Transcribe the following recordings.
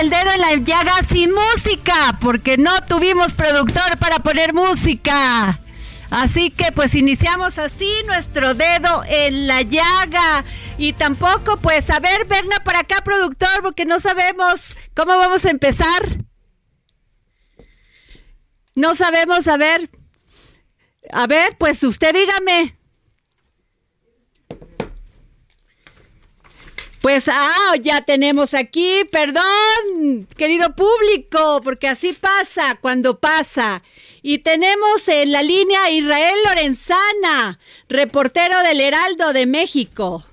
El dedo en la llaga sin música, porque no tuvimos productor para poner música. Así que pues iniciamos así nuestro dedo en la llaga. Y tampoco pues, a ver, Berna para acá, productor, porque no sabemos cómo vamos a empezar. No sabemos, a ver. A ver, pues usted dígame. Pues, ah, ya tenemos aquí, perdón, querido público, porque así pasa cuando pasa. Y tenemos en la línea Israel Lorenzana, reportero del Heraldo de México.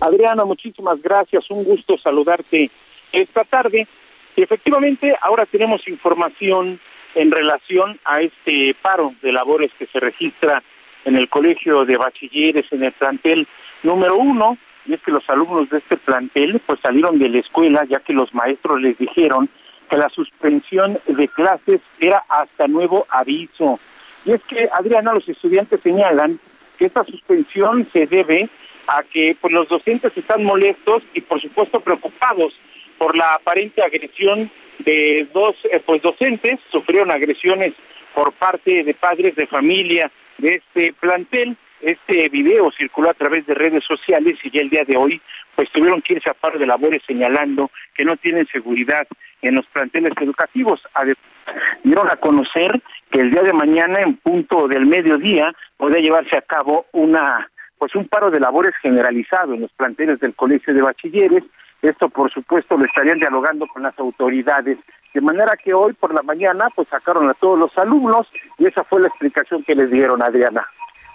Adriana, muchísimas gracias, un gusto saludarte esta tarde. Y efectivamente, ahora tenemos información en relación a este paro de labores que se registra en el Colegio de Bachilleres, en el plantel número uno, y es que los alumnos de este plantel pues salieron de la escuela ya que los maestros les dijeron que la suspensión de clases era hasta nuevo aviso. Y es que, Adriana, los estudiantes señalan que esta suspensión se debe a que pues, los docentes están molestos y, por supuesto, preocupados por la aparente agresión de dos eh, pues docentes, sufrieron agresiones por parte de padres de familia de este plantel. Este video circuló a través de redes sociales y ya el día de hoy pues tuvieron que irse a paro de labores señalando que no tienen seguridad en los planteles educativos. Dieron a conocer que el día de mañana en punto del mediodía podría llevarse a cabo una pues un paro de labores generalizado en los planteles del Colegio de Bachilleres. Esto, por supuesto, lo estarían dialogando con las autoridades. De manera que hoy por la mañana, pues sacaron a todos los alumnos y esa fue la explicación que les dieron, Adriana.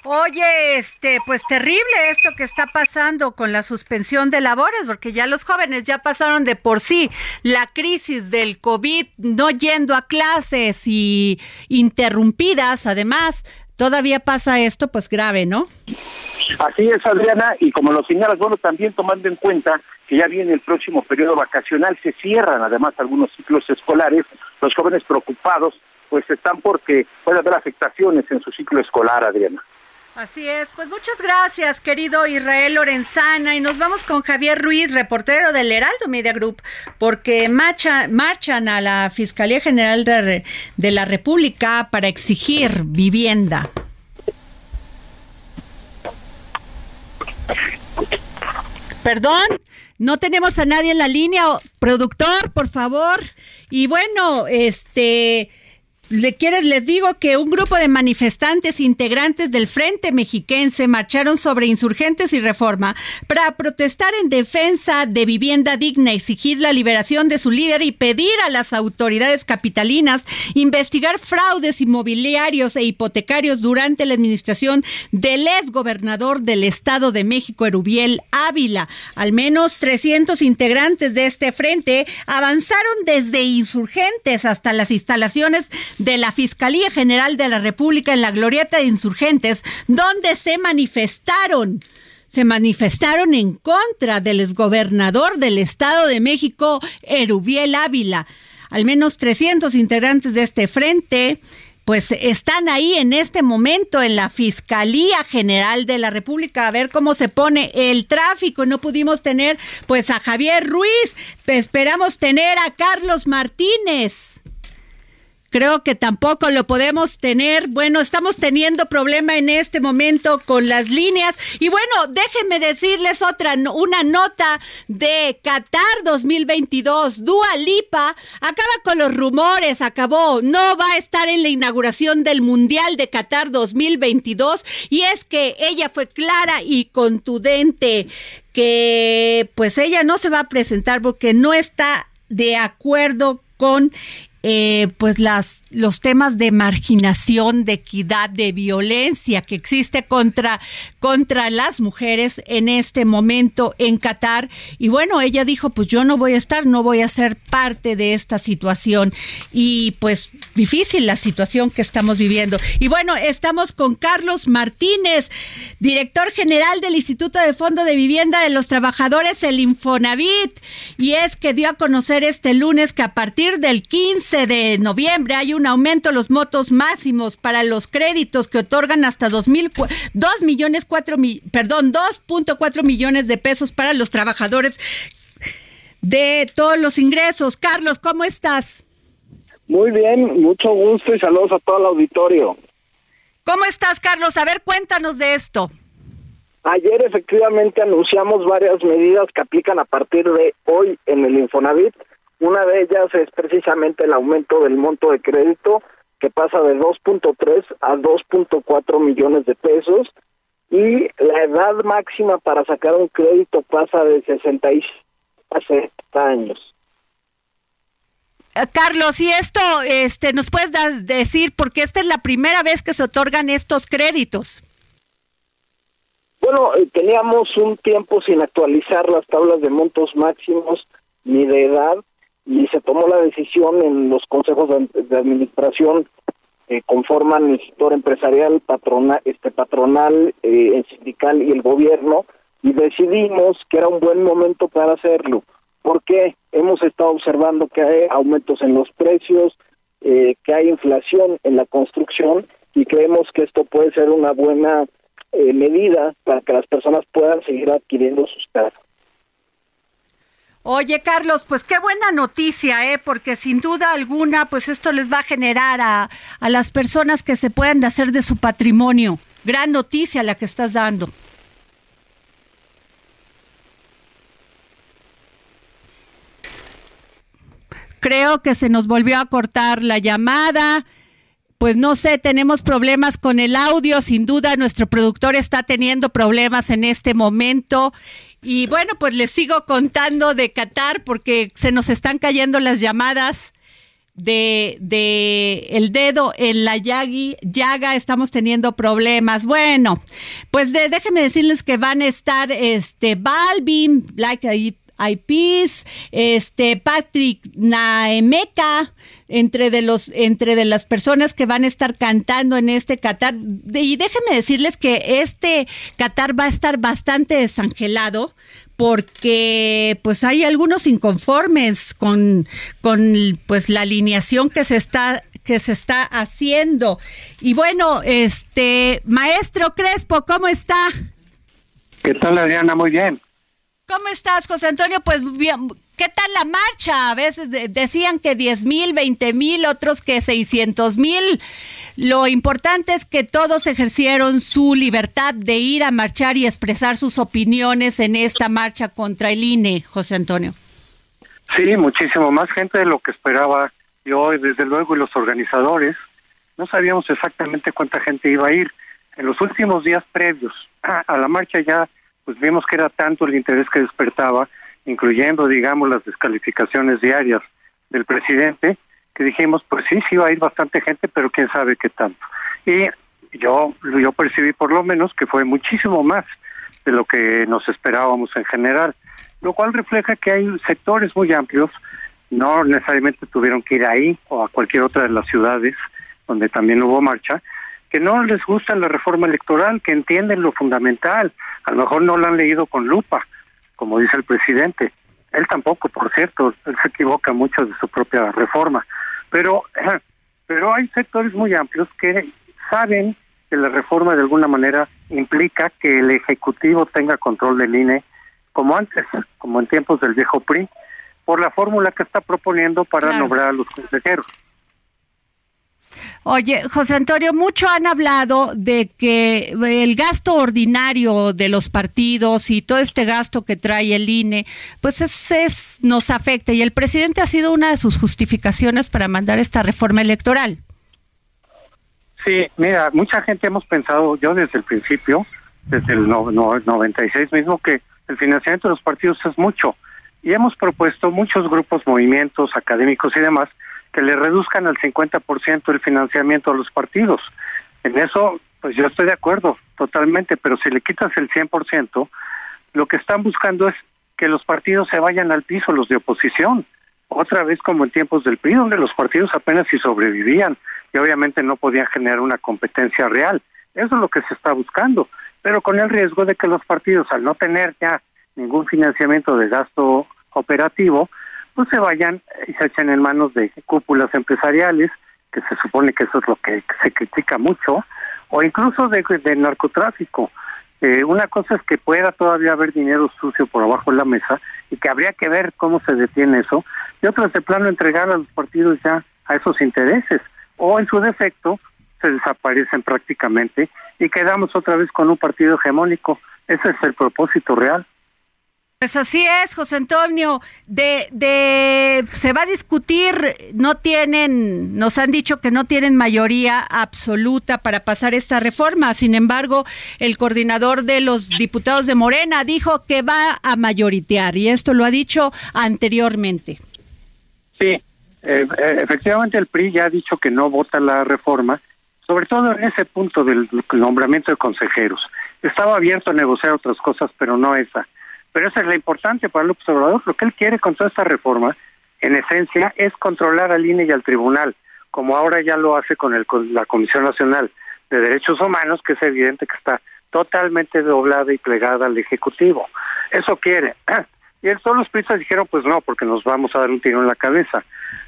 Oye, este, pues terrible esto que está pasando con la suspensión de labores, porque ya los jóvenes ya pasaron de por sí la crisis del COVID, no yendo a clases y interrumpidas, además, todavía pasa esto, pues grave, ¿no? Así es, Adriana, y como lo señalas, bueno, también tomando en cuenta que ya viene el próximo periodo vacacional, se cierran además algunos ciclos escolares, los jóvenes preocupados pues están porque puede haber afectaciones en su ciclo escolar, Adriana. Así es, pues muchas gracias, querido Israel Lorenzana, y nos vamos con Javier Ruiz, reportero del Heraldo Media Group, porque marcha, marchan a la Fiscalía General de, de la República para exigir vivienda. Perdón, no tenemos a nadie en la línea, productor, por favor. Y bueno, este le les digo que un grupo de manifestantes integrantes del Frente Mexiquense marcharon sobre insurgentes y reforma para protestar en defensa de vivienda digna, exigir la liberación de su líder y pedir a las autoridades capitalinas investigar fraudes inmobiliarios e hipotecarios durante la administración del ex gobernador del Estado de México, Erubiel Ávila. Al menos 300 integrantes de este frente avanzaron desde insurgentes hasta las instalaciones de la Fiscalía General de la República en la Glorieta de Insurgentes, donde se manifestaron se manifestaron en contra del exgobernador del Estado de México, Erubiel Ávila. Al menos 300 integrantes de este frente pues están ahí en este momento en la Fiscalía General de la República a ver cómo se pone el tráfico. No pudimos tener pues a Javier Ruiz, esperamos tener a Carlos Martínez creo que tampoco lo podemos tener. Bueno, estamos teniendo problema en este momento con las líneas. Y bueno, déjenme decirles otra, una nota de Qatar 2022. Dua Lipa acaba con los rumores, acabó, no va a estar en la inauguración del Mundial de Qatar 2022. Y es que ella fue clara y contundente que pues ella no se va a presentar porque no está de acuerdo con eh, pues las, los temas de marginación, de equidad, de violencia que existe contra, contra las mujeres en este momento en Qatar. Y bueno, ella dijo, pues yo no voy a estar, no voy a ser parte de esta situación. Y pues difícil la situación que estamos viviendo. Y bueno, estamos con Carlos Martínez, director general del Instituto de Fondo de Vivienda de los Trabajadores, el Infonavit. Y es que dio a conocer este lunes que a partir del 15 de noviembre hay un aumento en los motos máximos para los créditos que otorgan hasta 2 millones 4 perdón, 2.4 millones de pesos para los trabajadores de todos los ingresos. Carlos, ¿cómo estás? Muy bien, mucho gusto y saludos a todo el auditorio. ¿Cómo estás, Carlos? A ver, cuéntanos de esto. Ayer efectivamente anunciamos varias medidas que aplican a partir de hoy en el Infonavit una de ellas es precisamente el aumento del monto de crédito que pasa de 2.3 a 2.4 millones de pesos y la edad máxima para sacar un crédito pasa de 66 a 70 años. Eh, Carlos, y esto, este, nos puedes decir porque esta es la primera vez que se otorgan estos créditos. Bueno, eh, teníamos un tiempo sin actualizar las tablas de montos máximos ni de edad y se tomó la decisión en los consejos de, administración que conforman el sector empresarial, patronal, este patronal, eh, sindical y el gobierno y decidimos que era un buen momento para hacerlo porque hemos estado observando que hay aumentos en los precios, eh, que hay inflación en la construcción y creemos que esto puede ser una buena eh, medida para que las personas puedan seguir adquiriendo sus casas. Oye, Carlos, pues qué buena noticia, ¿eh? Porque sin duda alguna, pues esto les va a generar a, a las personas que se puedan hacer de su patrimonio. Gran noticia la que estás dando. Creo que se nos volvió a cortar la llamada pues no sé, tenemos problemas con el audio, sin duda nuestro productor está teniendo problemas en este momento y bueno, pues les sigo contando de Qatar porque se nos están cayendo las llamadas de, de el dedo en la yagi, llaga, estamos teniendo problemas. Bueno, pues de, déjenme decirles que van a estar este Balvin, Black Eyed este Patrick Naemeka, entre de los entre de las personas que van a estar cantando en este Qatar y déjenme decirles que este Qatar va a estar bastante desangelado porque pues hay algunos inconformes con, con pues la alineación que se está que se está haciendo. Y bueno, este maestro Crespo, ¿cómo está? ¿Qué tal Adriana? Muy bien. ¿Cómo estás, José Antonio? Pues bien, ¿qué tal la marcha? A veces decían que 10 mil, 20 mil, otros que 600 mil. Lo importante es que todos ejercieron su libertad de ir a marchar y expresar sus opiniones en esta marcha contra el INE, José Antonio. Sí, muchísimo más gente de lo que esperaba yo desde luego y los organizadores no sabíamos exactamente cuánta gente iba a ir. En los últimos días previos a la marcha ya pues vimos que era tanto el interés que despertaba, incluyendo digamos las descalificaciones diarias del presidente, que dijimos pues sí, sí va a ir bastante gente, pero quién sabe qué tanto. Y yo yo percibí por lo menos que fue muchísimo más de lo que nos esperábamos en general, lo cual refleja que hay sectores muy amplios, no necesariamente tuvieron que ir ahí o a cualquier otra de las ciudades donde también hubo marcha, que no les gusta la reforma electoral, que entienden lo fundamental, a lo mejor no lo han leído con lupa, como dice el presidente. Él tampoco, por cierto, él se equivoca mucho de su propia reforma. Pero, pero hay sectores muy amplios que saben que la reforma de alguna manera implica que el Ejecutivo tenga control del INE como antes, como en tiempos del viejo PRI, por la fórmula que está proponiendo para nombrar a los consejeros. Oye, José Antonio, mucho han hablado de que el gasto ordinario de los partidos y todo este gasto que trae el INE, pues es, nos afecta y el presidente ha sido una de sus justificaciones para mandar esta reforma electoral. Sí, mira, mucha gente hemos pensado, yo desde el principio, desde el 96 mismo, que el financiamiento de los partidos es mucho. Y hemos propuesto muchos grupos, movimientos académicos y demás que le reduzcan al 50% el financiamiento a los partidos. En eso, pues yo estoy de acuerdo totalmente, pero si le quitas el 100%, lo que están buscando es que los partidos se vayan al piso, los de oposición. Otra vez como en tiempos del PRI, donde los partidos apenas si sobrevivían y obviamente no podían generar una competencia real. Eso es lo que se está buscando, pero con el riesgo de que los partidos, al no tener ya ningún financiamiento de gasto operativo, pues se vayan y se echen en manos de cúpulas empresariales, que se supone que eso es lo que se critica mucho, o incluso de, narcotráfico. Eh, una cosa es que pueda todavía haber dinero sucio por abajo de la mesa y que habría que ver cómo se detiene eso, y otra es de plano entregar a los partidos ya a esos intereses, o en su defecto se desaparecen prácticamente y quedamos otra vez con un partido hegemónico. Ese es el propósito real. Pues así es, José Antonio. De, de, se va a discutir, no tienen, nos han dicho que no tienen mayoría absoluta para pasar esta reforma. Sin embargo, el coordinador de los diputados de Morena dijo que va a mayoritear y esto lo ha dicho anteriormente. Sí, eh, eh, efectivamente el PRI ya ha dicho que no vota la reforma, sobre todo en ese punto del nombramiento de consejeros. Estaba abierto a negociar otras cosas, pero no esa pero esa es la importante para el observador. Lo que él quiere con toda esta reforma, en esencia, es controlar al INE y al tribunal, como ahora ya lo hace con, el, la Comisión Nacional de Derechos Humanos, que es evidente que está totalmente doblada y plegada al Ejecutivo. Eso quiere. Y todos los prisas dijeron, pues no, porque nos vamos a dar un tiro en la cabeza.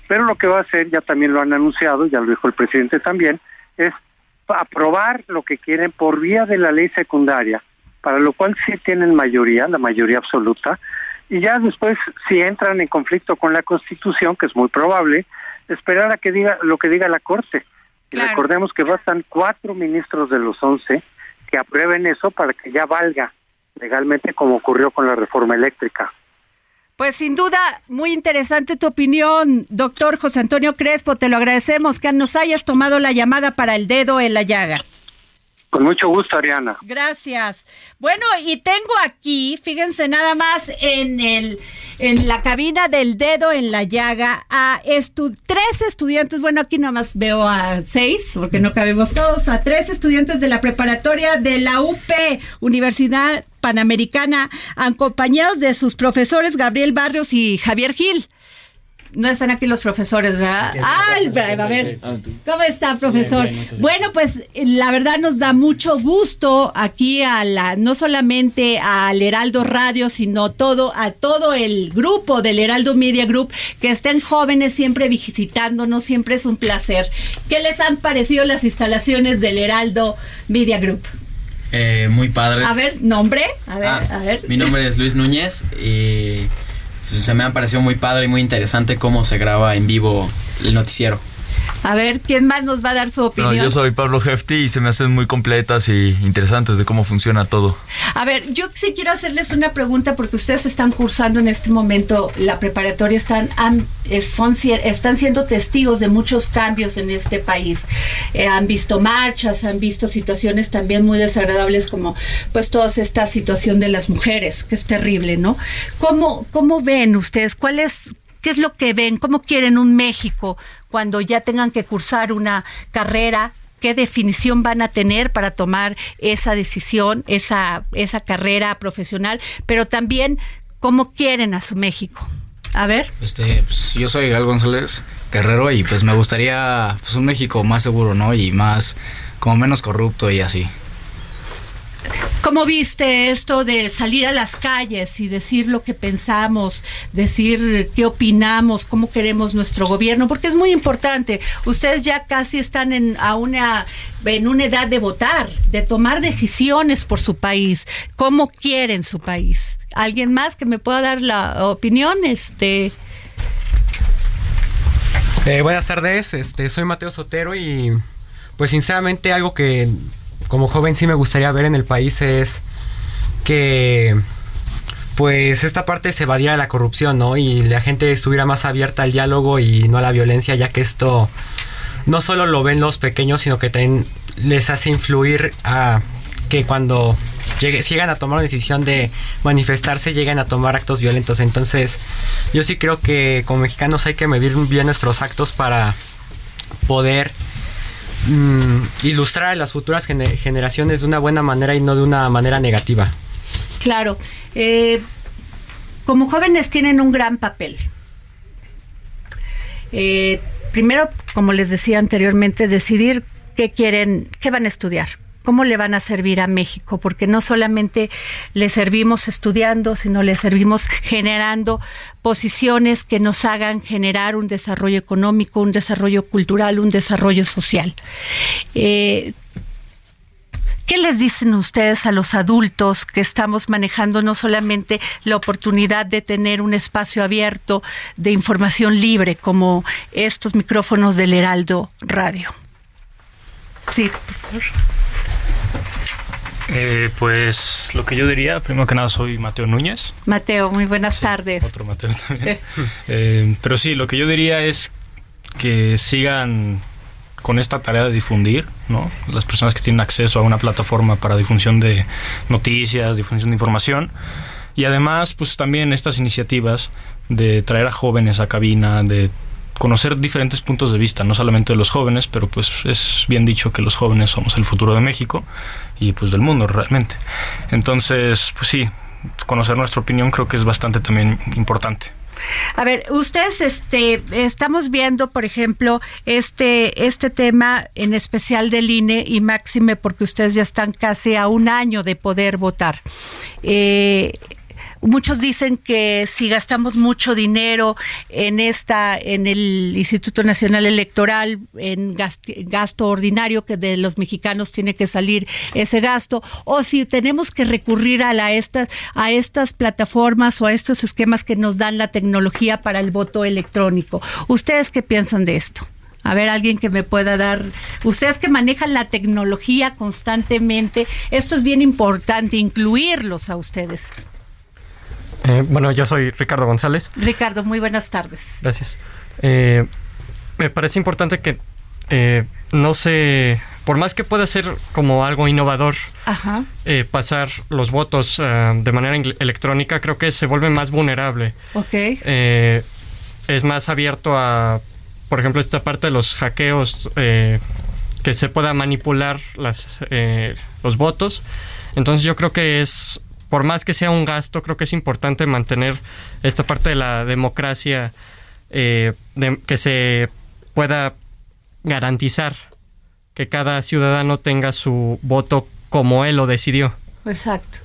Pero lo que va a hacer, ya también lo han anunciado, ya lo dijo el presidente también, es aprobar lo que quieren por vía de la ley secundaria, para lo cual sí tienen mayoría, la mayoría absoluta, y ya después, si entran en conflicto con la Constitución, que es muy probable, esperar a que diga lo que diga la Corte. Y recordemos que bastan cuatro ministros de los once que aprueben eso para que ya valga legalmente como ocurrió con la reforma eléctrica. Pues sin duda, muy interesante tu opinión, doctor José Antonio Crespo. Te lo agradecemos que nos hayas tomado la llamada para el dedo en la llaga. Con mucho gusto, Ariana. Gracias. Bueno, y tengo aquí, fíjense nada más en el en la cabina del dedo en la llaga a tres estudiantes, bueno, aquí nada más veo a seis, porque no cabemos todos, a tres estudiantes de la preparatoria de la UP, Universidad Panamericana, acompañados de sus profesores Gabriel Barrios y Javier Gil. No están aquí los profesores, ¿verdad? Ah, a ver. ¿Cómo está, profesor? bueno, pues la verdad nos da mucho gusto aquí a la, no solamente al Heraldo Radio, sino todo, a todo el grupo del Heraldo Media Group, que estén jóvenes siempre visitándonos, siempre es un placer. ¿Qué les han parecido las instalaciones del Heraldo Media Group? Eh, muy padres. A ver, nombre. A ver, ah, a ver. Mi nombre es Luis Núñez y pues, se me ha parecido muy padre y muy interesante cómo se graba en vivo el noticiero. A ver, ¿quién más nos va a dar su opinión? No, yo soy Pablo Hefti y se me hacen muy completas y interesantes de cómo funciona todo. A ver, yo sí quiero hacerles una pregunta porque ustedes están cursando en este momento la preparatoria, están, son, están siendo testigos de muchos cambios en este país. Eh, han visto marchas, han visto situaciones también muy desagradables como pues toda esta situación de las mujeres, que es terrible, ¿no? ¿Cómo, cómo ven ustedes? ¿Cuál es, ¿Qué es lo que ven? ¿Cómo quieren un México cuando ya tengan que cursar una carrera? ¿Qué definición van a tener para tomar esa decisión, esa, esa carrera profesional? Pero también, ¿cómo quieren a su México? A ver. Este, pues, yo soy Gal González Guerrero y pues me gustaría pues, un México más seguro, ¿no? Y más, como menos corrupto y así. ¿Cómo viste esto de salir a las calles y decir lo que pensamos, decir qué opinamos, cómo queremos nuestro gobierno? Porque es muy importante. Ustedes ya casi están en, a una, en una edad de votar, de tomar decisiones por su país. ¿Cómo quieren su país? ¿Alguien más que me pueda dar la opinión? Este. Eh, buenas tardes, este, soy Mateo Sotero y pues sinceramente algo que como joven sí me gustaría ver en el país es que pues esta parte se evadiera la corrupción, ¿no? Y la gente estuviera más abierta al diálogo y no a la violencia, ya que esto no solo lo ven los pequeños, sino que también les hace influir a que cuando llegue, llegan a tomar una decisión de manifestarse, lleguen a tomar actos violentos. Entonces, yo sí creo que como mexicanos hay que medir bien nuestros actos para poder Mm, ilustrar a las futuras generaciones de una buena manera y no de una manera negativa. Claro. Eh, como jóvenes tienen un gran papel. Eh, primero, como les decía anteriormente, decidir qué quieren, qué van a estudiar, cómo le van a servir a México, porque no solamente le servimos estudiando, sino le servimos generando posiciones que nos hagan generar un desarrollo económico, un desarrollo cultural, un desarrollo social. Eh, ¿Qué les dicen ustedes a los adultos que estamos manejando no solamente la oportunidad de tener un espacio abierto de información libre como estos micrófonos del Heraldo Radio? Sí, por favor. Eh, pues lo que yo diría, primero que nada soy Mateo Núñez. Mateo, muy buenas tardes. Otro Mateo también. Eh, pero sí, lo que yo diría es que sigan con esta tarea de difundir, ¿no? Las personas que tienen acceso a una plataforma para difusión de noticias, difusión de información. Y además, pues también estas iniciativas de traer a jóvenes a cabina, de conocer diferentes puntos de vista, no solamente de los jóvenes, pero pues es bien dicho que los jóvenes somos el futuro de México y pues del mundo realmente. Entonces, pues sí, conocer nuestra opinión creo que es bastante también importante. A ver, ustedes, este, estamos viendo, por ejemplo, este, este tema en especial del INE y máxime porque ustedes ya están casi a un año de poder votar. Eh, Muchos dicen que si gastamos mucho dinero en esta, en el Instituto Nacional Electoral, en gasto, ordinario que de los mexicanos tiene que salir ese gasto, o si tenemos que recurrir a, la, estas, a estas plataformas o a estos esquemas que nos dan la tecnología para el voto electrónico. ¿Ustedes qué piensan de esto? A ver, alguien que me pueda dar. Ustedes que manejan la tecnología constantemente, esto es bien importante, incluirlos a ustedes. Eh, bueno, yo soy Ricardo González. Ricardo, muy buenas tardes. Gracias. Eh, me parece importante que eh, no se, por más que pueda ser como algo innovador, pasar los votos de manera electrónica, creo que se vuelve más vulnerable. Ok. es más abierto a, por ejemplo, esta parte de los hackeos, que se pueda manipular las, los votos. Entonces yo creo que es por más que sea un gasto, creo que es importante mantener esta parte de la democracia, eh, que se pueda garantizar que cada ciudadano tenga su voto como él lo decidió. Exacto.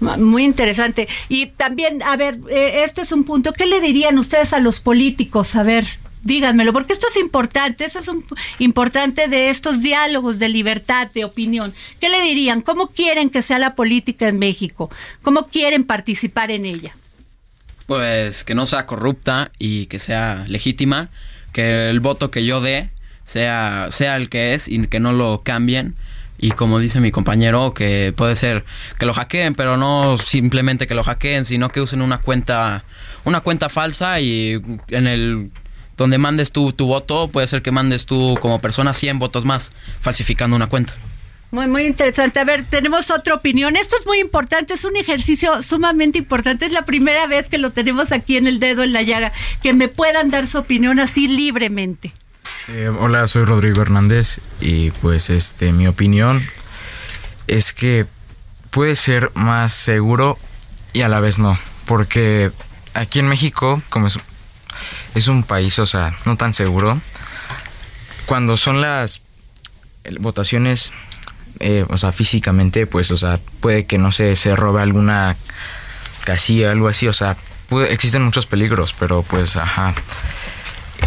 Muy interesante. Y también, a ver, eh, este es un punto. ¿Qué le dirían ustedes a los políticos? A ver, díganmelo, porque esto es importante, eso es un, importante de estos diálogos de libertad de opinión. ¿Qué le dirían? ¿Cómo quieren que sea la política en México? ¿Cómo quieren participar en ella? Pues que no sea corrupta y que sea legítima, que el voto que yo dé sea, sea el que es y que no lo cambien. Y como dice mi compañero, que puede ser que lo hackeen, pero no simplemente que lo hackeen, sino que usen una cuenta, una cuenta falsa y en el donde mandes tú tu voto, puede ser que mandes tú como persona 100 votos más, falsificando una cuenta. Muy, muy interesante. A ver, tenemos otra opinión. Esto es muy importante, es un ejercicio sumamente importante. Es la primera vez que lo tenemos aquí en el dedo en la llaga, que me puedan dar su opinión así libremente. Eh, hola, soy Rodrigo Hernández y pues este mi opinión es que puede ser más seguro y a la vez no, porque aquí en México, como es, un país, o sea, no tan seguro, cuando son las votaciones, eh, o sea, físicamente, pues, o sea, puede que no se, se robe alguna casilla, algo así, o sea, existen muchos peligros, pero pues, ajá.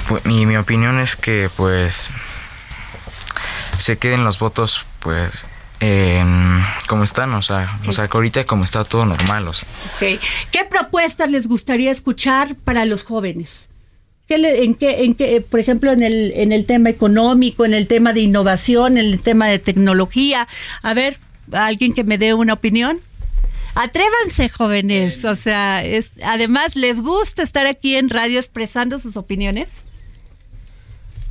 Pues, mi, mi opinión es que, pues, se queden los votos, pues, como están, o sea, o sea, que ahorita como está todo normal, o sea. ¿Qué propuestas les gustaría escuchar para los jóvenes? en qué, en qué, por ejemplo, en el, en el tema económico, en el tema de innovación, en el tema de tecnología. A ver, alguien que me dé una opinión. Atrévanse, jóvenes. O sea, es, además, ¿les gusta estar aquí en radio expresando sus opiniones?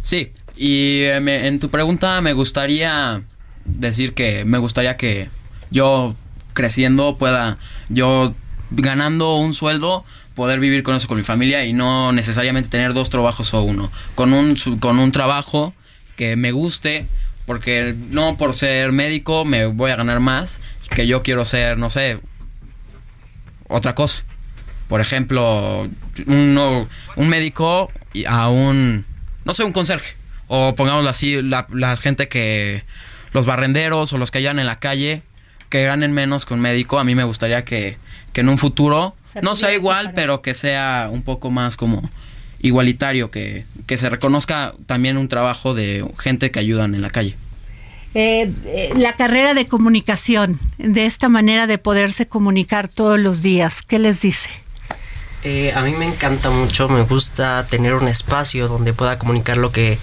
Sí, y eh, en tu pregunta me gustaría decir que me gustaría que yo creciendo pueda, yo ganando un sueldo, poder vivir con eso con mi familia y no necesariamente tener dos trabajos o uno. Con un, con un trabajo que me guste, porque no por ser médico me voy a ganar más, que yo quiero ser, no sé, otra cosa. Por ejemplo, un, un médico a un, no sé, un conserje. O pongámoslo así, la gente que, los barrenderos o los que hayan en la calle, que ganen menos que un médico. A mí me gustaría que, que en un futuro no sea igual, pero que sea un poco más como igualitario, que, que se reconozca también un trabajo de gente que ayudan en la calle. Eh, eh, la carrera de comunicación, de esta manera de poderse comunicar todos los días, ¿qué les dice? Eh, a mí me encanta mucho, me gusta tener un espacio donde pueda comunicar lo que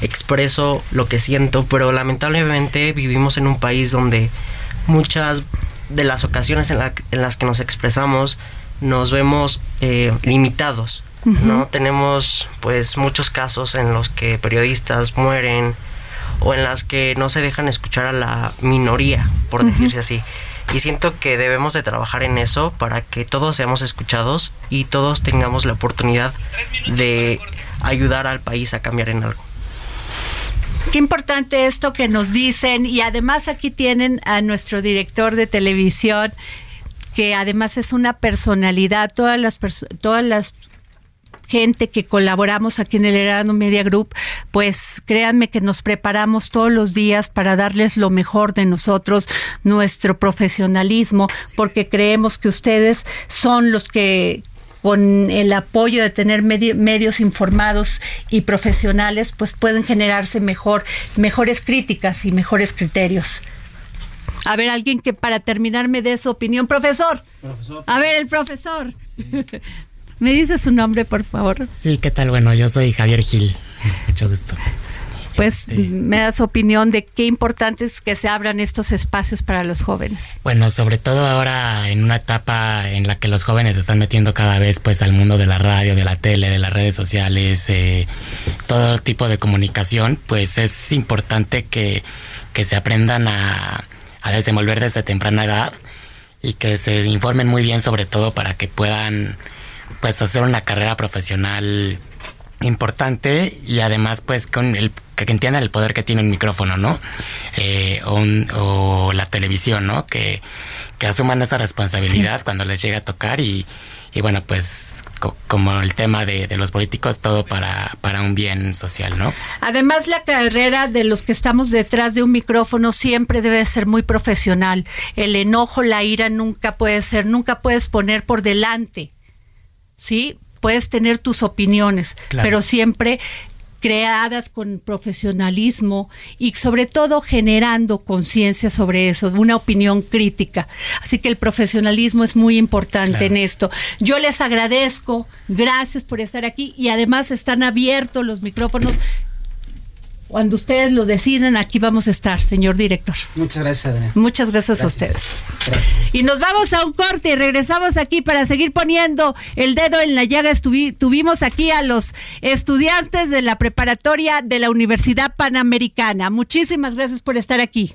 expreso, lo que siento, pero lamentablemente vivimos en un país donde muchas de las ocasiones en, las que nos expresamos nos vemos eh, limitados, ¿no? Tenemos pues muchos casos en los que periodistas mueren o en las que no se dejan escuchar a la minoría, por decirse así. Y siento que debemos de trabajar en eso para que todos seamos escuchados y todos tengamos la oportunidad de ayudar al país a cambiar en algo. Qué importante esto que nos dicen y además aquí tienen a nuestro director de televisión que además es una personalidad, todas las todas las gente que colaboramos aquí en el Herano Media Group, pues créanme que nos preparamos todos los días para darles lo mejor de nosotros, nuestro profesionalismo, porque creemos que ustedes son los que con el apoyo de tener medios informados y profesionales, pues pueden generarse mejor, mejores críticas y mejores criterios. A ver, alguien que para terminar me dé su opinión. Profesor. A ver, el profesor. ¿Me dice su nombre, por favor? Sí, ¿qué tal? Bueno, yo soy Javier Gil. Mucho gusto. Pues este, me da su opinión de qué importante es que se abran estos espacios para los jóvenes. Bueno, sobre todo ahora en una etapa en la que los jóvenes se están metiendo cada vez pues al mundo de la radio, de la tele, de las redes sociales, eh, todo tipo de comunicación, pues es importante que, que se aprendan a, a desenvolver desde temprana edad y que se informen muy bien sobre todo para que puedan pues hacer una carrera profesional importante y además pues con el que entiendan el poder que tiene un micrófono, ¿no? Eh, o, la televisión, ¿no? Que, asuman esa responsabilidad cuando les llega a tocar y, y bueno, pues como el tema de, de, los políticos, todo para, para un bien social, ¿no? Además, la carrera de los que estamos detrás de un micrófono siempre debe ser muy profesional. El enojo, la ira nunca puede ser, nunca puedes poner por delante ¿sí? Puedes tener tus opiniones, pero siempre creadas con profesionalismo y sobre todo generando conciencia sobre eso, una opinión crítica. Así que el profesionalismo es muy importante en esto. Yo les agradezco, gracias por estar aquí y además están abiertos los micrófonos. Cuando ustedes lo deciden, aquí vamos a estar, señor director. Muchas gracias, Adriana. Muchas gracias, a ustedes. Y nos vamos a un corte y regresamos aquí para seguir poniendo el dedo en la llaga. tuvimos aquí a los estudiantes de la preparatoria de la Universidad Panamericana. Muchísimas gracias por estar aquí.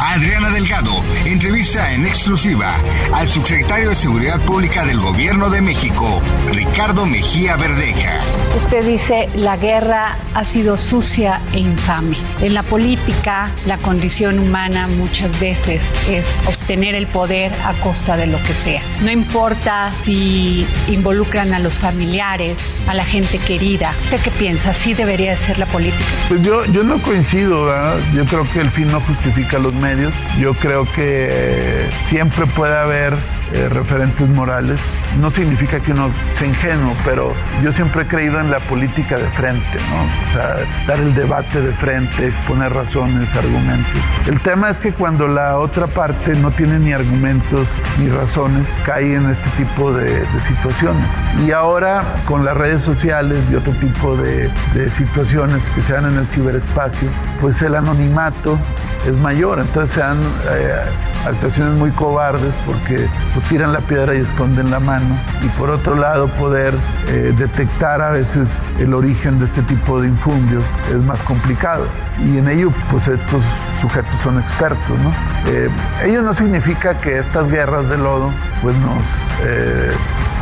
Adriana Delgado entrevista en exclusiva al subsecretario de Seguridad Pública del Gobierno de México, Ricardo Mejía Verdeja. Usted dice la guerra ha sido sucia e infame. En la política, la condición humana muchas veces es obtener el poder a costa de lo que sea. No importa si involucran a los familiares, a la gente querida. ¿Usted qué piensa? ¿Sí debería ser la política? Pues yo, yo no coincido, ¿verdad? Yo creo que el fin no justifica los medios. Yo creo que siempre puede haber eh, referentes morales. No significa que uno sea ingenuo, pero yo siempre he creído en la política de frente, ¿no? O sea, dar el debate de frente, exponer razones, argumentos. El tema es que cuando la otra parte no tiene ni argumentos ni razones, cae en este tipo de, situaciones. Y ahora con las redes sociales y otro tipo de, situaciones que se dan en el ciberespacio, pues el anonimato es mayor. Entonces se dan eh, actuaciones muy cobardes porque tiran la piedra y esconden la mano. Y por otro lado, poder eh, detectar a veces el origen de este tipo de infundios es más complicado. Y en ello, pues estos sujetos son expertos, ¿no? Eh, ello no significa que estas guerras de lodo, pues nos eh,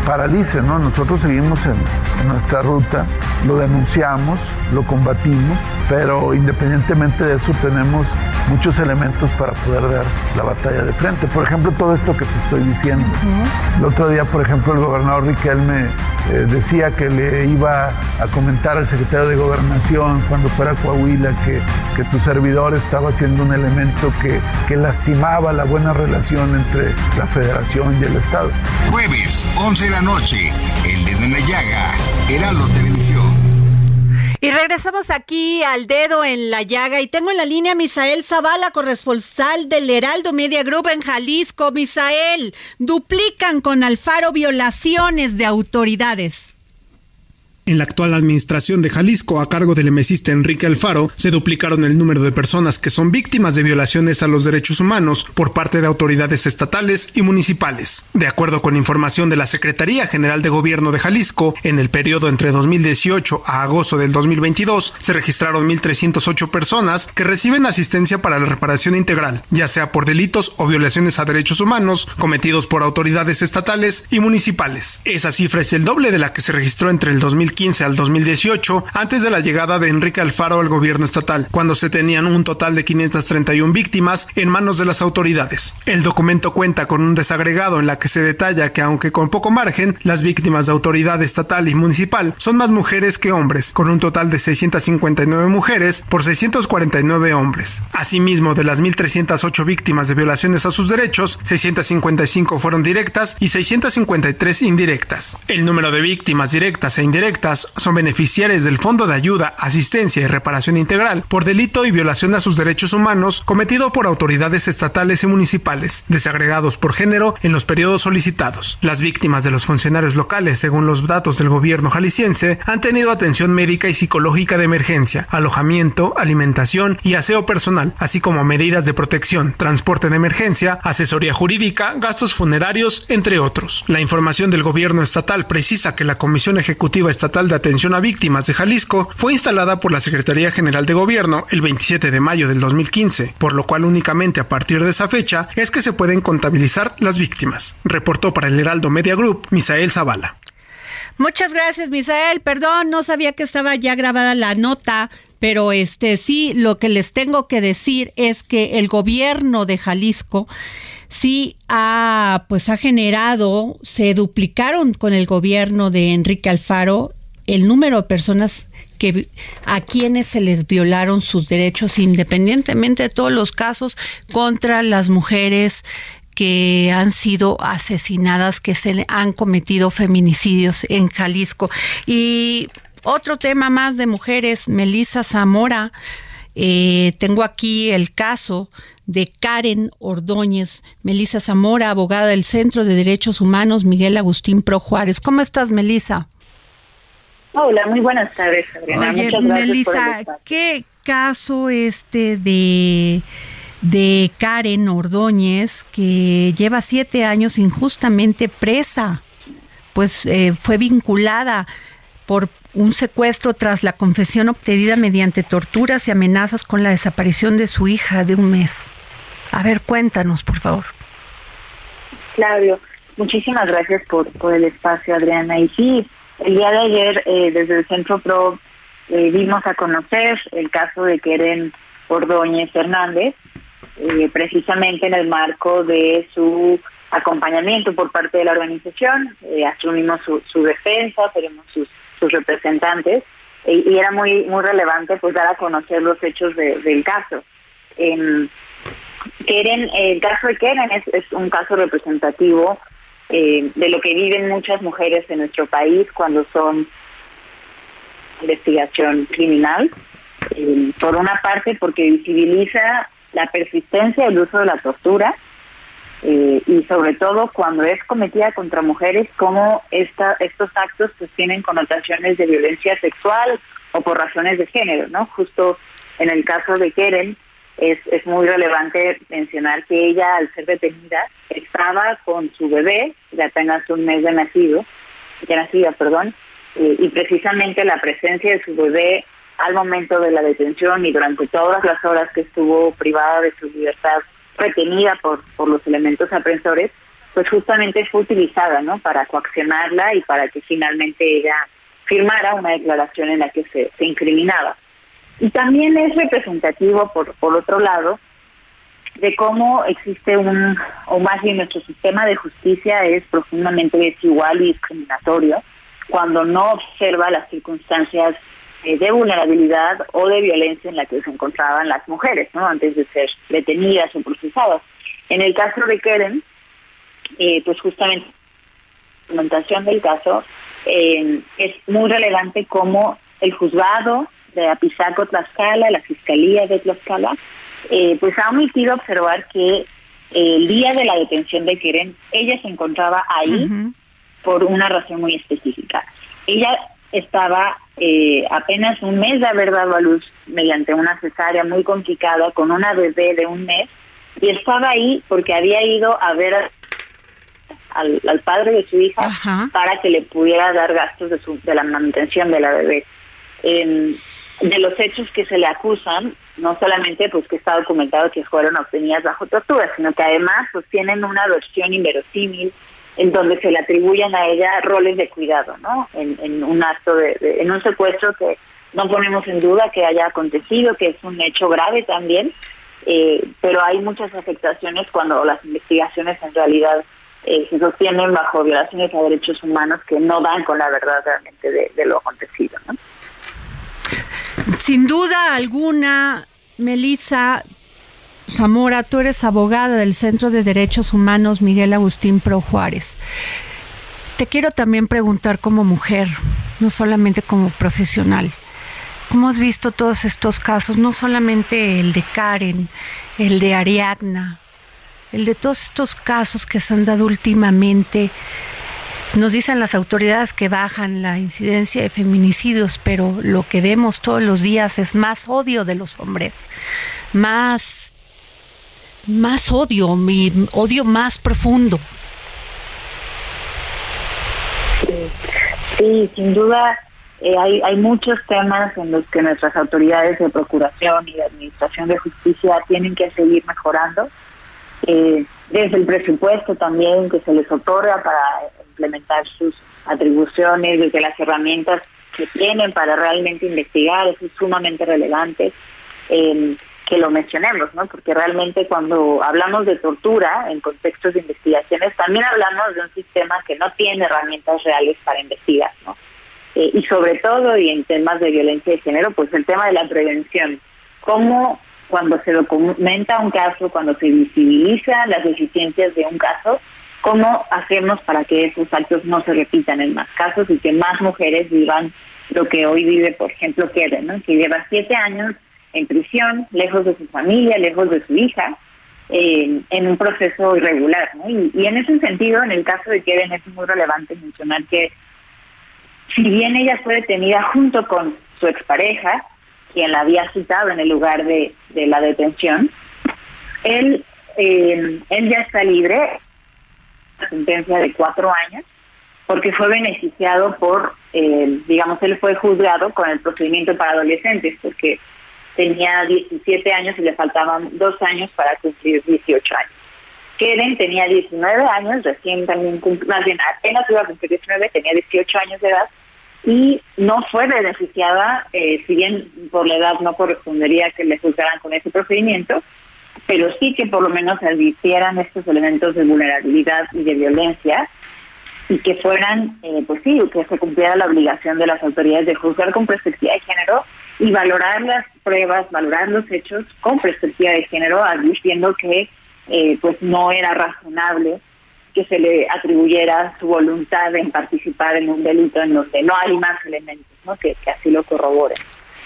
paralicen, ¿no? Nosotros seguimos en, en nuestra ruta, lo denunciamos, lo combatimos, pero independientemente de eso tenemos muchos elementos para poder dar la batalla de frente. Por ejemplo, todo esto que te estoy diciendo. El otro día, por ejemplo, el gobernador Riquelme eh, decía que le iba a comentar al secretario de Gobernación cuando fuera a Coahuila que, que tu servidor estaba siendo un elemento que, que lastimaba la buena relación entre la federación y el Estado. Jueves, 11 de la noche, El Dedo en la Llaga, Heraldo Televisión. Y regresamos aquí al dedo en la llaga y tengo en la línea a Misael Zavala, corresponsal del Heraldo Media Group en Jalisco. Misael, duplican con Alfaro violaciones de autoridades. En la actual administración de Jalisco, a cargo del emesista Enrique Alfaro, se duplicaron el número de personas que son víctimas de violaciones a los derechos humanos por parte de autoridades estatales y municipales. De acuerdo con información de la Secretaría General de Gobierno de Jalisco, en el periodo entre 2018 a agosto del 2022 se registraron 1.308 personas que reciben asistencia para la reparación integral, ya sea por delitos o violaciones a derechos humanos cometidos por autoridades estatales y municipales. Esa cifra es el doble de la que se registró entre el 2015 al 2018, antes de la llegada de Enrique Alfaro al gobierno estatal, cuando se tenían un total de 531 víctimas en manos de las autoridades. El documento cuenta con un desagregado en la que se detalla que aunque con poco margen, las víctimas de autoridad estatal y municipal son más mujeres que hombres, con un total de 659 mujeres por 649 hombres. Asimismo, de las 1.308 víctimas de violaciones a sus derechos, 655 fueron directas y 653 indirectas. El número de víctimas directas e indirectas son beneficiarias del Fondo de Ayuda, Asistencia y Reparación Integral por delito y violación a sus derechos humanos cometido por autoridades estatales y municipales, desagregados por género en los periodos solicitados. Las víctimas de los funcionarios locales, según los datos del gobierno jalisciense, han tenido atención médica y psicológica de emergencia, alojamiento, alimentación y aseo personal, así como medidas de protección, transporte de emergencia, asesoría jurídica, gastos funerarios, entre otros. La información del gobierno estatal precisa que la Comisión Ejecutiva Estatal de Atención a Víctimas de Jalisco fue instalada por la Secretaría General de Gobierno el 27 de mayo del 2015, por lo cual únicamente a partir de esa fecha es que se pueden contabilizar las víctimas. Reportó para el Heraldo Media Group Misael Zavala. Muchas gracias, Misael. Perdón, no sabía que estaba ya grabada la nota, pero este sí, lo que les tengo que decir es que el gobierno de Jalisco sí ha pues ha generado, se duplicaron con el gobierno de Enrique Alfaro el número de personas que a quienes se les violaron sus derechos independientemente de todos los casos contra las mujeres que han sido asesinadas, que se han cometido feminicidios en Jalisco. Y otro tema más de mujeres, Melissa Zamora, eh, tengo aquí el caso de Karen Ordóñez, Melissa Zamora, abogada del Centro de Derechos Humanos, Miguel Agustín Pro Juárez. ¿Cómo estás, Melissa? Hola, muy buenas tardes, Adriana. Oye, Melissa, ¿qué caso este de de Karen Ordóñez que lleva siete años injustamente presa? Pues eh, fue vinculada por un secuestro tras la confesión obtenida mediante torturas y amenazas con la desaparición de su hija de un mes. A ver, cuéntanos, por favor. Claudio, muchísimas gracias por, por el espacio, Adriana. Y sí, el día de ayer, eh, desde el Centro PRO, eh, vimos a conocer el caso de Keren Ordóñez Hernández, eh, precisamente en el marco de su acompañamiento por parte de la organización. asumimos su, su defensa, tenemos sus, sus representantes, y era muy muy relevante pues dar a conocer los hechos del caso. Keren, el caso de Keren es, es un caso representativo eh, de lo que viven muchas mujeres en nuestro país cuando son investigación criminal. Eh, por una parte, porque visibiliza la persistencia del uso de la tortura eh, y sobre todo cuando es cometida contra mujeres, como esta, estos actos pues tienen connotaciones de violencia sexual o por razones de género, ¿no? Justo en el caso de Keren, es, es muy relevante mencionar que ella, al ser detenida, estaba con su bebé, de apenas un mes de nacido, ya nacida, perdón, eh, y precisamente la presencia de su bebé al momento de la detención y durante todas las horas que estuvo privada de su libertad, retenida por, por los elementos aprensores, pues justamente fue utilizada, ¿no? Para coaccionarla y para que finalmente ella firmara una declaración en la que se, se incriminaba. Y también es representativo, por, por otro lado, de cómo existe un, o más bien nuestro sistema de justicia es profundamente desigual y discriminatorio cuando no observa las circunstancias eh, de vulnerabilidad o de violencia en la que se encontraban las mujeres, ¿no? Antes de ser detenidas o procesadas. En el caso de Keren, eh, pues justamente la documentación del caso eh, es muy relevante como el juzgado de Apizaco Tlaxcala, la Fiscalía de Tlaxcala, eh, pues ha omitido observar que el día de la detención de Keren, ella se encontraba ahí por una razón muy específica. Ella estaba eh, apenas un mes de haber dado a luz mediante una cesárea muy complicada con una bebé de un mes y estaba ahí porque había ido a ver al, padre de su hija para que le pudiera dar gastos de, su, de la manutención de la bebé. De los hechos que se le acusan, no solamente pues que está documentado que fueron obtenidas bajo tortura, sino que además pues tienen una versión inverosímil en donde se le atribuyen a ella roles de cuidado, ¿no? En, un acto de, en un secuestro que no ponemos en duda que haya acontecido, que es un hecho grave también, eh, pero hay muchas afectaciones cuando las investigaciones en realidad eh, se sostienen bajo violaciones a derechos humanos que no dan con la verdad realmente de, de lo acontecido, ¿no? Sin duda alguna, Melissa, Zamora, tú eres abogada del Centro de Derechos Humanos Miguel Agustín Pro Juárez. Te quiero también preguntar como mujer, no solamente como profesional. ¿Cómo has visto todos estos casos? No solamente el de Karen, el de Ariadna, el de todos estos casos que se han dado últimamente. Nos dicen las autoridades que bajan la incidencia de feminicidios, pero lo que vemos todos los días es más odio de los hombres, más más odio, mi odio más profundo. Sí, sin duda eh, hay, hay muchos temas en los que nuestras autoridades de procuración y de administración de justicia tienen que seguir mejorando. Eh, desde el presupuesto también que se les otorga para implementar sus atribuciones, desde las herramientas que tienen para realmente investigar, eso es sumamente relevante. Eh, que lo mencionemos, ¿no? Porque realmente cuando hablamos de tortura en contextos de investigaciones, también hablamos de un sistema que no tiene herramientas reales para investigar, ¿no? Eh, y sobre todo, y en temas de violencia de género, pues el tema de la prevención. Cómo cuando se documenta un caso, cuando se visibiliza las deficiencias de un caso, cómo hacemos para que esos actos no se repitan en más casos y que más mujeres vivan lo que hoy vive, por ejemplo, Keren, ¿no? que lleva siete años en prisión, lejos de su familia, lejos de su hija, en un proceso irregular. Y, en ese sentido, en el caso de Kevin, es muy relevante mencionar que si bien ella fue detenida junto con su expareja, quien la había citado en el lugar de, la detención, él, eh, él ya está libre, sentencia de cuatro años, porque fue beneficiado por, eh, digamos, él fue juzgado con el procedimiento para adolescentes, porque tenía 17 años y le faltaban dos años para cumplir 18 años. Keren tenía 19 años, recién también más bien apenas iba a cumplir 19, tenía 18 años de edad y no fue beneficiada, eh, si bien por la edad no correspondería que le juzgaran con ese procedimiento, pero sí que por lo menos advirtieran estos elementos de vulnerabilidad y de violencia y que fueran, eh, pues sí, que se cumpliera la obligación de las autoridades de juzgar con perspectiva de género y valorar las pruebas, valorar los hechos con perspectiva de género, advirtiendo que eh, pues no era razonable que se le atribuyera su voluntad en participar en un delito en donde no hay más elementos ¿no? que, así lo corroboren.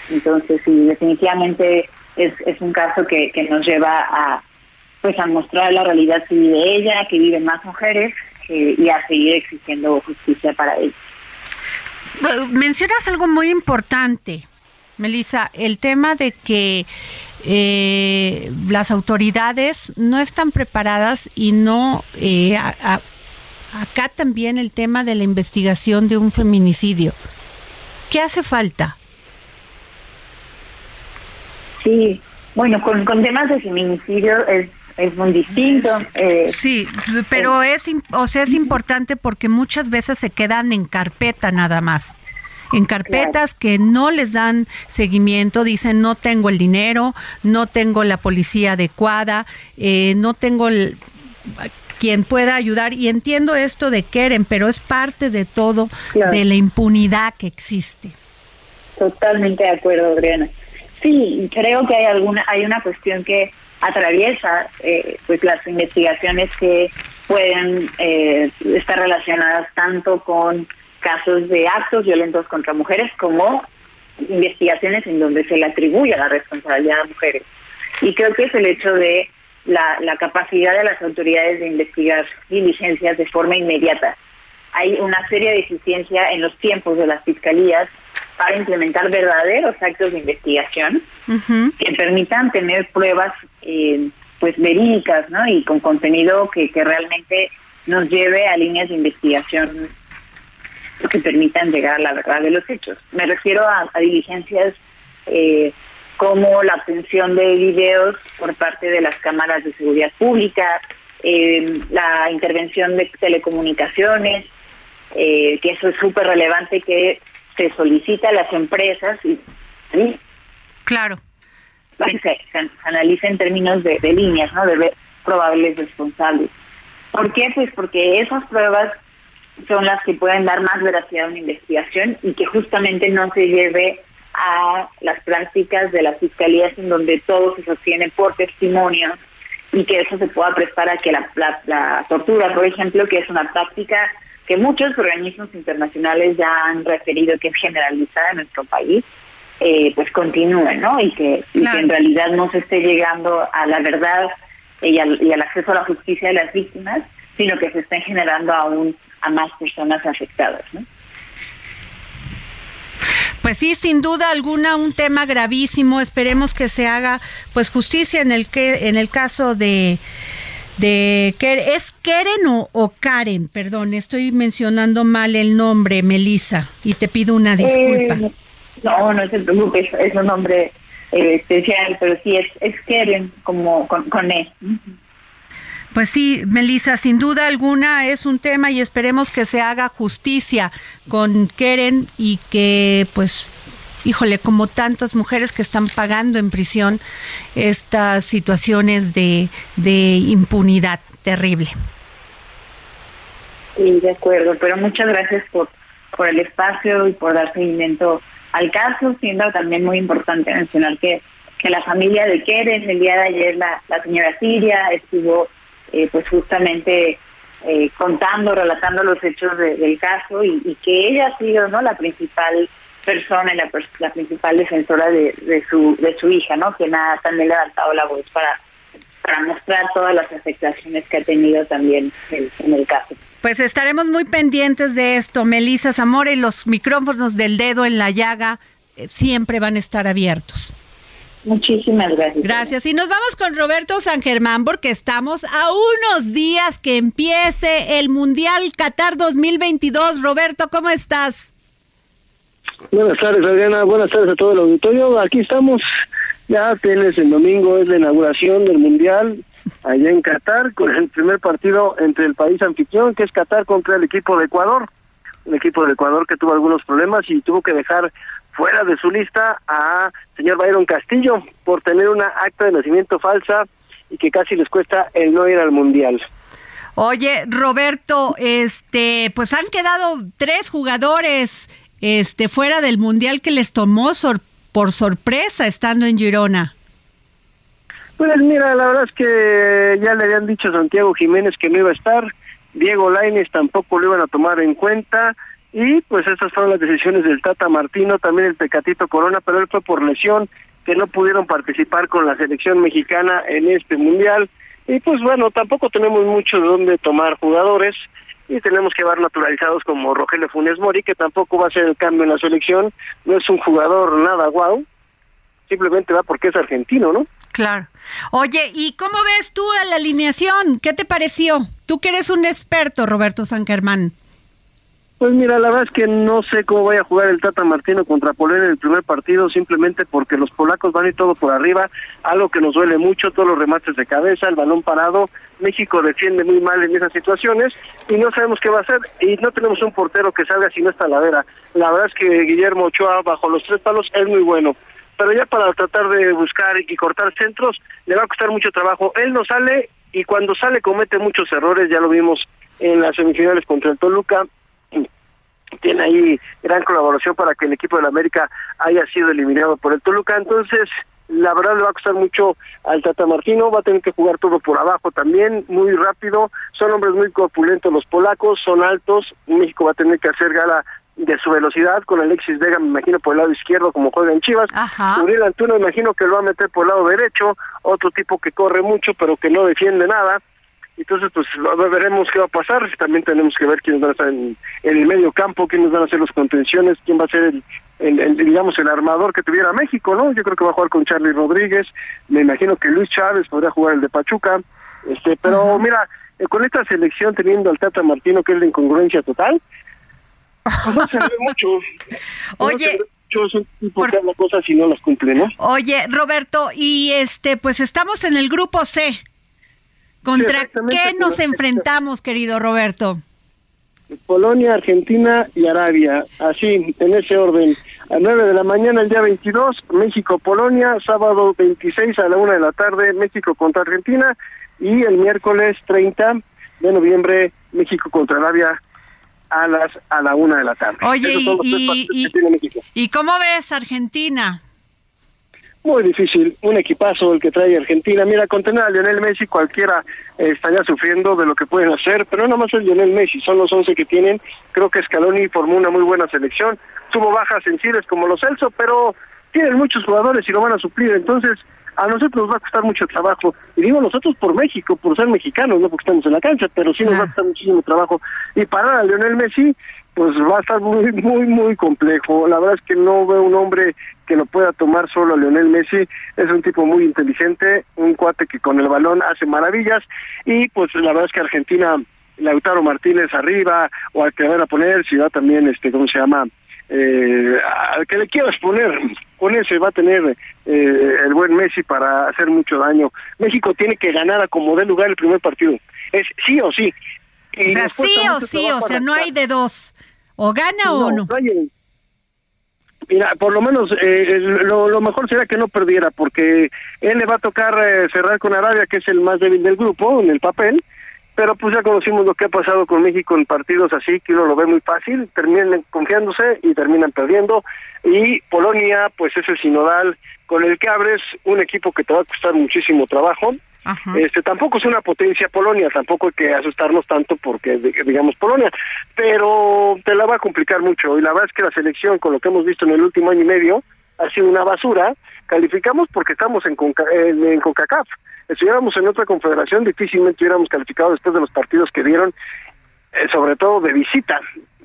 Entonces, sí, definitivamente es, es un caso que, que nos lleva a pues a mostrar la realidad que vive ella, que viven más mujeres eh, y a seguir exigiendo justicia para ella. Mencionas algo muy importante, Melissa, el tema de que eh, las autoridades no están preparadas y no eh, acá también el tema de la investigación de un feminicidio. ¿Qué hace falta? Sí, bueno, con, temas de feminicidio es, es muy distinto. Eh, sí, pero es, o sea, es importante porque muchas veces se quedan en carpeta nada más en carpetas que no les dan seguimiento, dicen no tengo el dinero, no tengo la policía adecuada, eh, no tengo el, quien pueda ayudar. Y entiendo esto de Keren, pero es parte de todo, de la impunidad que existe. Totalmente de acuerdo, Adriana. Sí, creo que hay alguna, hay una cuestión que atraviesa eh, pues las investigaciones que pueden eh, estar relacionadas tanto con casos de actos violentos contra mujeres como investigaciones en donde se le atribuye la responsabilidad a mujeres. Y creo que es el hecho de la, la capacidad de las autoridades de investigar diligencias de forma inmediata. Hay una seria deficiencia en los tiempos de las fiscalías para implementar verdaderos actos de investigación que permitan tener pruebas eh, pues verídicas ¿no? y con contenido que, que realmente nos lleve a líneas de investigación que permitan llegar a la verdad de los hechos. Me refiero a, diligencias eh, como la obtención de videos por parte de las cámaras de seguridad pública, eh, la intervención de telecomunicaciones, eh, que eso es súper relevante que se solicita a las empresas y, claro se, se, analiza en términos de, de líneas, ¿no? De ver probables responsables. ¿Por qué? Pues porque esas pruebas son las que pueden dar más veracidad a una investigación y que justamente no se lleve a las prácticas de las fiscalías en donde todo se sostiene por testimonio y que eso se pueda prestar a que la, tortura, por ejemplo, que es una práctica que muchos organismos internacionales ya han referido que es generalizada en nuestro país, eh, pues continúe, ¿no? Y que, en realidad no se esté llegando a la verdad y al, y al acceso a la justicia de las víctimas, sino que se estén generando aún a más personas afectadas. ¿no? Pues sí, sin duda alguna un tema gravísimo. Esperemos que se haga pues justicia en el que en el caso de de es Keren o, Karen, perdón, estoy mencionando mal el nombre, Melissa, y te pido una disculpa. Eh, no, no se preocupe, es, un nombre eh, especial, pero sí es, es Keren como con, con E. Pues sí, Melissa, sin duda alguna es un tema y esperemos que se haga justicia con Keren y que pues híjole, como tantas mujeres que están pagando en prisión estas situaciones de, de impunidad terrible. Sí, de acuerdo, pero muchas gracias por, por el espacio y por dar seguimiento al caso, siendo también muy importante mencionar que, que la familia de Keren, el día de ayer la, la señora Siria estuvo eh, pues justamente eh, contando, relatando los hechos del caso y, que ella ha sido no la principal persona y la, la principal defensora de, de, su de su hija, ¿no? Que nada también levantado la voz para para mostrar todas las afectaciones que ha tenido también en, el caso. Pues estaremos muy pendientes de esto, Melissa Zamora, y los micrófonos del dedo en la llaga eh, siempre van a estar abiertos. Muchísimas gracias. Gracias. Y nos vamos con Roberto San Germán porque estamos a unos días que empiece el Mundial Qatar 2022. Roberto, ¿cómo estás? Buenas tardes, Adriana. Buenas tardes a todo el auditorio. Aquí estamos. Ya tienes el domingo, es la inauguración del Mundial allá en Qatar, con el primer partido entre el país anfitrión, que es Qatar, contra el equipo de Ecuador. Un equipo de Ecuador que tuvo algunos problemas y tuvo que dejar fuera de su lista a señor Byron Castillo por tener una acta de nacimiento falsa y que casi les cuesta el no ir al mundial. Oye, Roberto, este, pues han quedado tres jugadores este fuera del mundial que les tomó por sorpresa estando en Girona. Pues mira, la verdad es que ya le habían dicho a Santiago Jiménez que no iba a estar, Diego Laines tampoco lo iban a tomar en cuenta, y pues esas fueron las decisiones del Tata Martino, también el Pecatito Corona, pero él fue por lesión, que no pudieron participar con la selección mexicana en este mundial. Y pues bueno, tampoco tenemos mucho de dónde tomar jugadores. Y tenemos que ver naturalizados como Rogelio Funes Mori, que tampoco va a ser el cambio en la selección, no es un jugador nada guau, simplemente va porque es argentino, ¿no? Claro. Oye, ¿y cómo ves tú la alineación? ¿Qué te pareció? Tú que eres un experto, Roberto San Germán. Pues mira, la verdad es que no sé cómo vaya a jugar el Tata Martino contra Polonia en el primer partido, simplemente porque los polacos van y todo por arriba, algo que nos duele mucho, todos los remates de cabeza, el balón parado, México defiende muy mal en esas situaciones y no sabemos qué va a hacer y no tenemos un portero que salga si no está vera. La verdad es que Guillermo Ochoa bajo los tres palos es muy bueno, pero ya para tratar de buscar y cortar centros le va a costar mucho trabajo. Él no sale y cuando sale comete muchos errores, ya lo vimos en las semifinales contra el Toluca, tiene ahí gran colaboración para que el equipo de la América haya sido eliminado por el Toluca. Entonces, la verdad le va a costar mucho al Tata Martino, va a tener que jugar todo por abajo también, muy rápido. Son hombres muy corpulentos los polacos, son altos. México va a tener que hacer gala de su velocidad con Alexis Vega, me imagino por el lado izquierdo como juega en Chivas. Uriel Antuna, me imagino que lo va a meter por el lado derecho, otro tipo que corre mucho pero que no defiende nada. Entonces, pues veremos qué va a pasar. También tenemos que ver quiénes van a estar en, el medio campo, quiénes van a ser los contenciones, quién va a ser el, digamos, el armador que tuviera México, ¿no? Yo creo que va a jugar con Charlie Rodríguez. Me imagino que Luis Chávez podría jugar el de Pachuca. Este, pero mira, eh, con esta selección teniendo al Tata Martino, que es la incongruencia total, pues no se ve mucho. Oye. No un tipo que habla cosas y no las cumple, ¿no? Oye, Roberto, y este, pues estamos en el grupo C. ¿Contra qué nos enfrentamos, querido Roberto? Polonia, Argentina y Arabia, así, en ese orden. A 9 de la mañana el día 22, México-Polonia, sábado 26 a la 1 de la tarde, México contra Argentina y el miércoles 30 de noviembre, México contra Arabia a las a la 1 de la tarde. Oye, y, ¿y cómo ves Argentina? Muy difícil, un equipazo el que trae Argentina. Mira, con tener a Lionel Messi cualquiera eh, estaría sufriendo de lo que pueden hacer, pero no más es Lionel Messi, son los 11 que tienen. Creo que Scaloni formó una muy buena selección. Tuvo bajas sensibles como los Celso, pero tienen muchos jugadores y lo van a suplir. Entonces, a nosotros nos va a costar mucho trabajo. Y digo nosotros por México, por ser mexicanos, no porque estamos en la cancha, pero sí nos va a costar muchísimo trabajo. Y parar a Lionel Messi, pues va a estar muy, muy, muy complejo. La verdad es que no veo un hombre que lo pueda tomar solo Lionel Messi. Es un tipo muy inteligente, un cuate que con el balón hace maravillas. Y pues la verdad es que Argentina, Lautaro Martínez arriba, o al que van a poner, si va también, este, ¿cómo se llama? Eh, al que le quieras poner, con ese va a tener eh, el buen Messi para hacer mucho daño. México tiene que ganar a como dé lugar el primer partido. Es sí o sí. o sea, sí o sí, o sea, no hay de dos. O gana o no. Mira, por lo menos eh, lo, mejor sería que no perdiera, porque él le va a tocar eh, cerrar con Arabia, que es el más débil del grupo, en el papel, pero pues ya conocimos lo que ha pasado con México en partidos así, que uno lo ve muy fácil, terminan confiándose y terminan perdiendo, y Polonia, pues es el sinodal con el que abres un equipo que te va a costar muchísimo trabajo, este tampoco es una potencia Polonia, tampoco hay que asustarnos tanto porque digamos Polonia, pero te la va a complicar mucho y la verdad es que la selección con lo que hemos visto en el último año y medio ha sido una basura. Calificamos porque estamos en, en, CONCACAF. Si estuviéramos en otra confederación difícilmente hubiéramos calificado después de los partidos que dieron, eh, sobre todo de visita.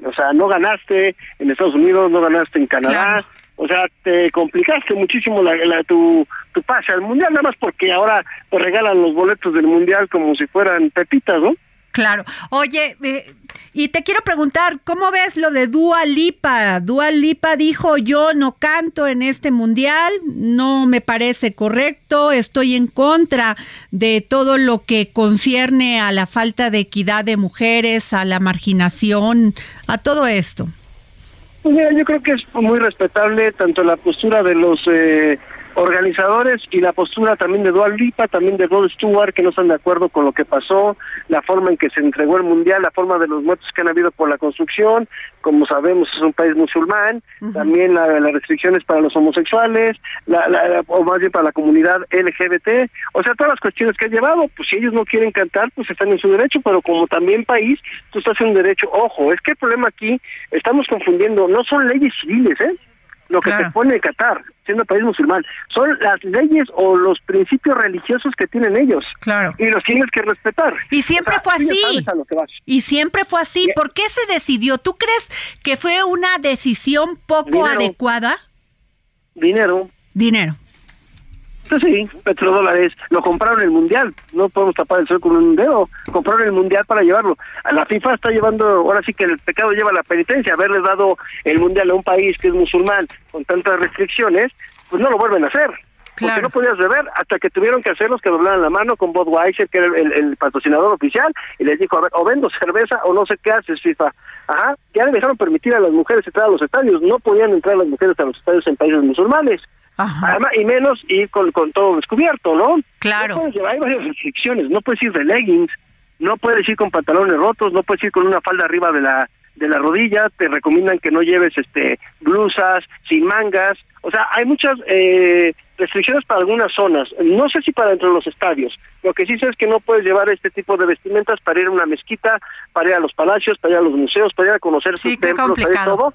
O sea, no ganaste en Estados Unidos, no ganaste en Canadá. O sea, te complicaste muchísimo la, tu, tu pase al mundial, nada más porque ahora te regalan los boletos del mundial como si fueran pepitas, ¿no? Claro. Oye, eh, y te quiero preguntar, ¿cómo ves lo de Dua Lipa? Dua Lipa dijo, yo no canto en este mundial, no me parece correcto, estoy en contra de todo lo que concierne a la falta de equidad de mujeres, a la marginación, a todo esto. Pues yo creo que es muy respetable tanto la postura de los eh, organizadores y la postura también de Dual Lipa, también de Rod Stewart, que no están de acuerdo con lo que pasó, la forma en que se entregó el mundial, la forma de los muertos que han habido por la construcción, como sabemos es un país musulmán, también las restricciones para los homosexuales, la, o más bien para la comunidad LGBT, o sea, todas las cuestiones que ha llevado, pues si ellos no quieren cantar, pues están en su derecho, pero como también país, tú estás en un derecho, ojo, es que el problema aquí, estamos confundiendo, no son leyes civiles, ¿eh? lo que te pone Qatar, siendo país musulmán, son las leyes o los principios religiosos que tienen ellos. Claro. Y los tienes que respetar. Y siempre fue así. Y siempre fue así. ¿Por qué se decidió? ¿Tú crees que fue una decisión poco adecuada? Dinero. Dinero. Pues sí, petrodólares, lo compraron el mundial, no podemos tapar el sol con un dedo, compraron el mundial para llevarlo. La FIFA está llevando, ahora sí que el pecado lleva la penitencia, haberle dado el mundial a un país que es musulmán con tantas restricciones, pues no lo vuelven a hacer. Porque no podías beber hasta que tuvieron que hacerlos que doblaran la mano con Budweiser, que era el, patrocinador oficial, y les dijo, a ver, o vendo cerveza o no sé qué haces, FIFA. Ajá, ya le dejaron permitir a las mujeres entrar a los estadios, no podían entrar las mujeres a los estadios en países musulmanes. Además, y menos ir con, con todo descubierto, ¿no? Claro. hay varias restricciones, no puedes ir de leggings, no puedes ir con pantalones rotos, no puedes ir con una falda arriba de la de la rodilla, te recomiendan que no lleves este blusas sin mangas, o sea, hay muchas eh, restricciones para algunas zonas, no sé si para dentro de los estadios, lo que sí sé es que no puedes llevar este tipo de vestimentas para ir a una mezquita, para ir a los palacios, para ir a los museos, para ir a conocer sus templos, para ir todo,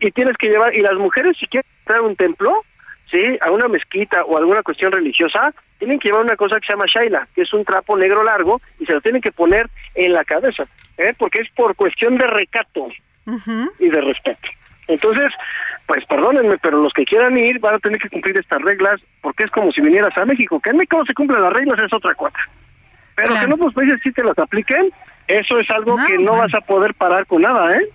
y tienes que llevar, y las mujeres si quieren entrar a un templo, ¿sí? a una mezquita o alguna cuestión religiosa, tienen que llevar una cosa que se llama shaila, que es un trapo negro largo, y se lo tienen que poner en la cabeza, ¿eh? porque es por cuestión de recato y de respeto. Entonces, pues perdónenme, pero los que quieran ir van a tener que cumplir estas reglas, porque es como si vinieras a México, que en México se cumplen las reglas es otra cosa. Pero que en otros países sí te las apliquen, eso es algo que no vas a poder parar con nada, ¿eh?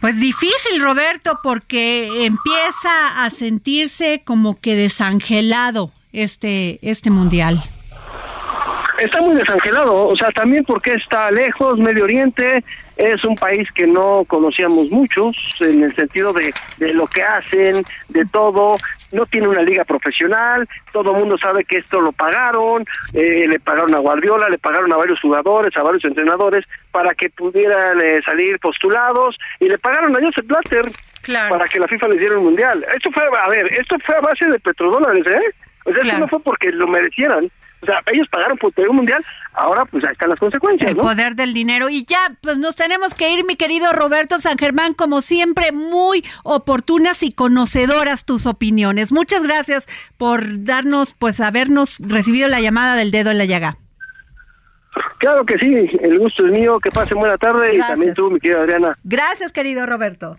Pues difícil, Roberto, porque empieza a sentirse como que desangelado este, este mundial. Está muy desangelado, o sea, también porque está lejos, Medio Oriente es un país que no conocíamos muchos en el sentido de, de lo que hacen, de todo, no tiene una liga profesional, todo el mundo sabe que esto lo pagaron, eh, le pagaron a Guardiola, le pagaron a varios jugadores, a varios entrenadores para que pudieran eh, salir postulados y le pagaron a Joseph Blatter para que la FIFA les diera un mundial. Esto fue, a ver, esto fue a base de petrodólares, ¿eh? O sea, esto no fue porque lo merecieran. O sea, ellos pagaron por tener un mundial, ahora pues ahí están las consecuencias. El poder del dinero. Y ya, pues nos tenemos que ir, mi querido Roberto San Germán, como siempre, muy oportunas y conocedoras tus opiniones. Muchas gracias por darnos, pues habernos recibido la llamada del dedo en la llaga. Claro que sí, el gusto es mío, que pasen buena tarde y también tú, mi querida Adriana. Gracias, querido Roberto.